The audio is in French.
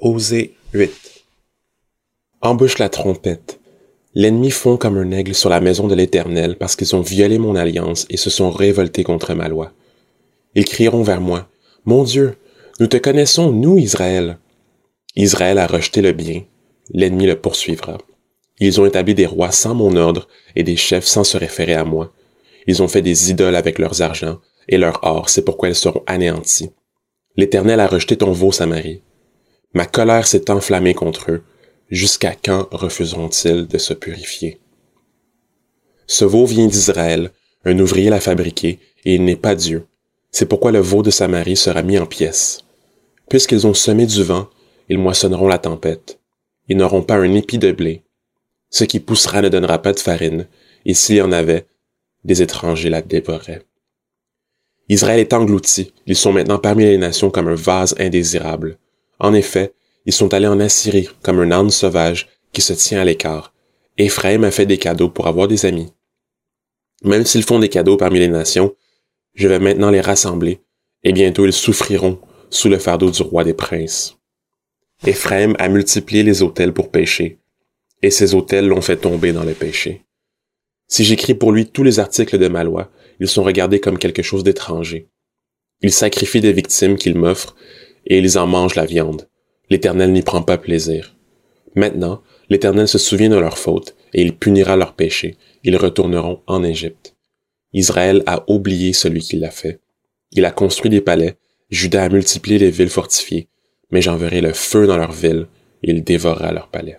Osée 8. Embouche la trompette. L'ennemi fond comme un aigle sur la maison de l'Éternel parce qu'ils ont violé mon alliance et se sont révoltés contre ma loi. Ils crieront vers moi, Mon Dieu, nous te connaissons, nous, Israël. Israël a rejeté le bien, l'ennemi le poursuivra. Ils ont établi des rois sans mon ordre et des chefs sans se référer à moi. Ils ont fait des idoles avec leurs argent et leur or, c'est pourquoi elles seront anéanties. L'Éternel a rejeté ton veau, Samarie. Ma colère s'est enflammée contre eux. Jusqu'à quand refuseront-ils de se purifier? Ce veau vient d'Israël, un ouvrier l'a fabriqué, et il n'est pas Dieu. C'est pourquoi le veau de Samarie sera mis en pièces. Puisqu'ils ont semé du vent, ils moissonneront la tempête. Ils n'auront pas un épi de blé. Ce qui poussera ne donnera pas de farine, et s'il y en avait, des étrangers la dévoreraient. Israël est englouti, ils sont maintenant parmi les nations comme un vase indésirable. En effet, ils sont allés en Assyrie comme un âne sauvage qui se tient à l'écart. Éphraïm a fait des cadeaux pour avoir des amis. Même s'ils font des cadeaux parmi les nations, je vais maintenant les rassembler, et bientôt ils souffriront sous le fardeau du roi des princes. Éphraïm a multiplié les autels pour pécher, et ces autels l'ont fait tomber dans le péché. Si j'écris pour lui tous les articles de ma loi, ils sont regardés comme quelque chose d'étranger. Il sacrifie des victimes qu'il m'offre, et ils en mangent la viande. L'Éternel n'y prend pas plaisir. Maintenant, l'Éternel se souvient de leur faute, et il punira leurs péchés. Ils retourneront en Égypte. Israël a oublié celui qui l'a fait. Il a construit des palais, Judas a multiplié les villes fortifiées, mais j'enverrai le feu dans leurs villes, et il dévorera leurs palais.